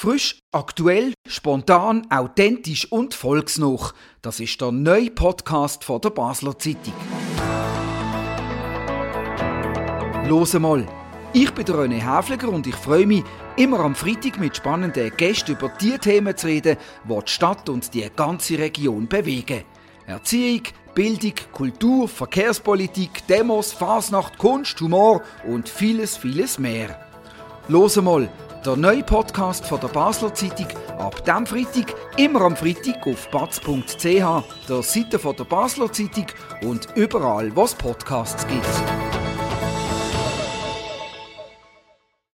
Frisch, aktuell, spontan, authentisch und volksnah. Das ist der neue Podcast von der Basler Zeitung. Los mal. Ich bin René Häfliger und ich freue mich, immer am Freitag mit spannenden Gästen über die Themen zu reden, die die Stadt und die ganze Region bewegen. Erziehung, Bildung, Kultur, Verkehrspolitik, Demos, Fasnacht, Kunst, Humor und vieles, vieles mehr. Los mal. Der neue Podcast von der Basler Zeitung ab dem Freitag, immer am Freitag auf batz.ch, der Seite von der Basler Zeitung und überall, wo es Podcasts gibt.